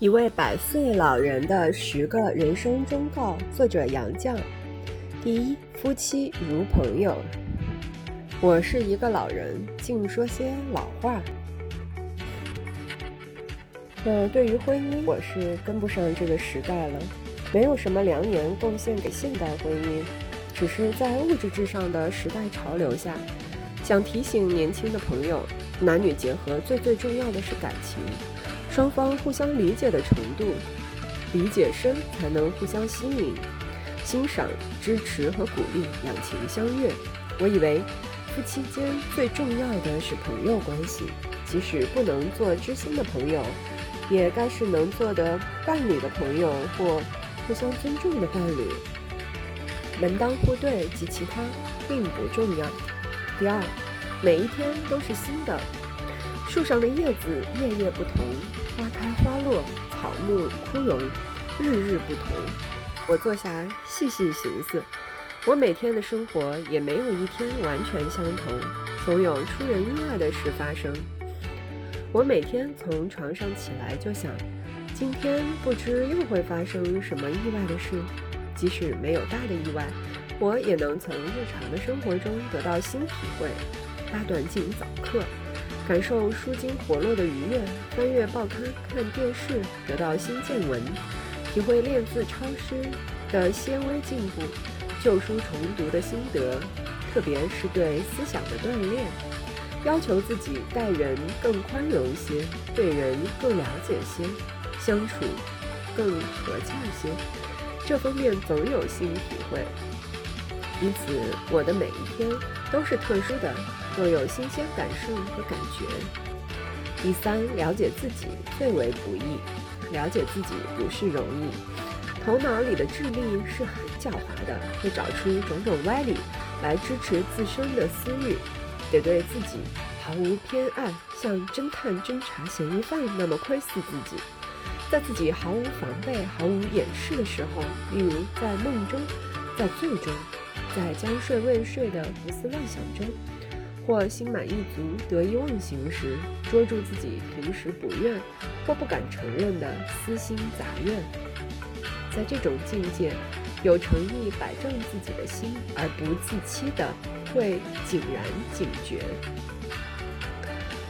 一位百岁老人的十个人生忠告，作者杨绛。第一，夫妻如朋友。我是一个老人，净说些老话。那，对于婚姻，我是跟不上这个时代了，没有什么良言贡献给现代婚姻，只是在物质至上的时代潮流下，想提醒年轻的朋友，男女结合最最重要的是感情。双方互相理解的程度，理解深才能互相吸引、欣赏、支持和鼓励，两情相悦。我以为夫妻间最重要的是朋友关系，即使不能做知心的朋友，也该是能做的伴侣的朋友或互相尊重的伴侣。门当户对及其他并不重要。第二，每一天都是新的。树上的叶子夜夜不同，花开花落，草木枯荣，日日不同。我坐下细细寻思，我每天的生活也没有一天完全相同，总有出人意外的事发生。我每天从床上起来就想，今天不知又会发生什么意外的事。即使没有大的意外，我也能从日常的生活中得到新体会。拉短进早课。感受舒筋活络的愉悦，翻阅报刊、看电视，得到新见闻，体会练字抄诗的些微进步，旧书重读的心得，特别是对思想的锻炼，要求自己待人更宽容些，对人更了解些，相处更和洽些，这方面总有新体会。因此，我的每一天都是特殊的。都有新鲜感受和感觉。第三，了解自己最为不易，了解自己不是容易。头脑里的智力是很狡猾的，会找出种种歪理来支持自身的私欲。得对自己毫无偏爱，像侦探侦查嫌疑犯那么窥视自己，在自己毫无防备、毫无掩饰的时候，例如在梦中、在醉中、在将睡未睡的胡思乱想中。或心满意足、得意忘形时，捉住自己平时不愿或不敢承认的私心杂愿，在这种境界，有诚意摆正自己的心而不自欺的，会井然警觉。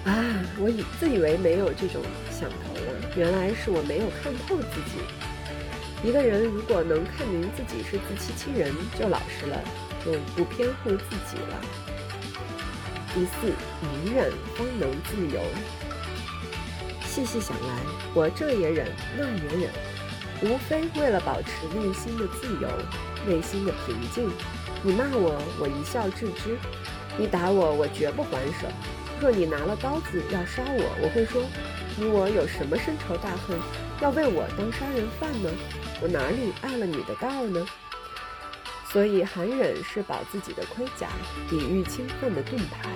啊，我以自以为没有这种想头了，原来是我没有看透自己。一个人如果能看明自己是自欺欺人，就老实了，就不偏护自己了。第四，隐忍方能自由。细细想来，我这也忍，那也忍，无非为了保持内心的自由，内心的平静。你骂我，我一笑置之；你打我，我绝不还手。若你拿了刀子要杀我，我会说：你我有什么深仇大恨，要为我当杀人犯呢？我哪里碍了你的道呢？所以，寒忍是保自己的盔甲，抵御侵犯的盾牌。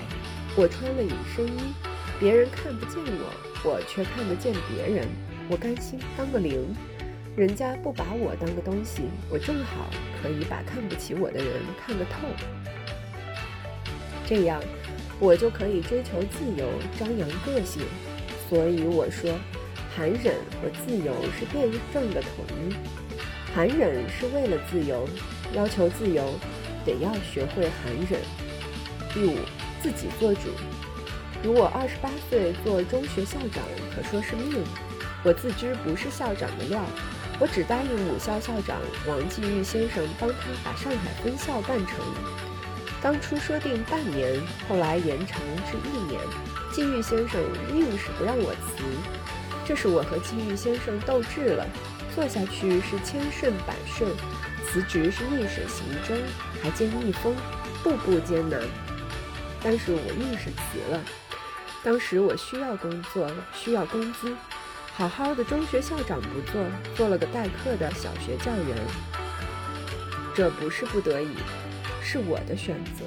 我穿了隐身衣，别人看不见我，我却看得见别人。我甘心当个零，人家不把我当个东西，我正好可以把看不起我的人看个透。这样，我就可以追求自由，张扬个性。所以我说，残忍和自由是辩证的统一。残忍是为了自由。要求自由，得要学会残忍。第五，自己做主。如我二十八岁做中学校长，可说是命。我自知不是校长的料，我只答应母校校长王继玉先生帮他把上海分校办成。当初说定半年，后来延长至一年。季玉先生硬是不让我辞，这是我和季玉先生斗智了。做下去是千顺百顺。辞职是逆水行舟，还见逆风，步步艰难。但是我硬是辞了。当时我需要工作，需要工资，好好的中学校长不做，做了个代课的小学教员。这不是不得已，是我的选择。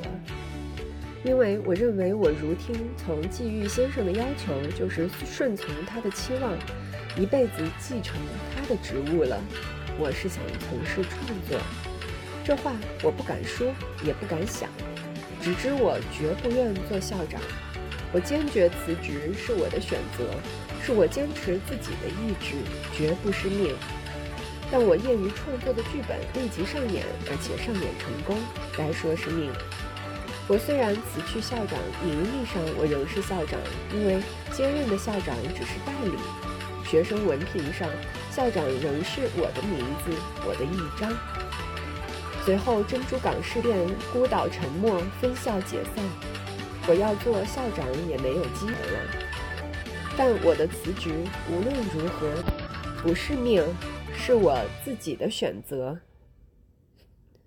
因为我认为我如听从季玉先生的要求，就是顺从他的期望，一辈子继承他的职务了。我是想从事创作，这话我不敢说，也不敢想，只知我绝不愿做校长。我坚决辞职是我的选择，是我坚持自己的意志，绝不是命。但我业余创作的剧本立即上演，而且上演成功，该说是命。我虽然辞去校长，名义上我仍是校长，因为接任的校长只是代理。学生文凭上，校长仍是我的名字，我的印章。随后珍珠港事变，孤岛沉没，分校解散，我要做校长也没有机会了。但我的辞职无论如何不是命。是我自己的选择。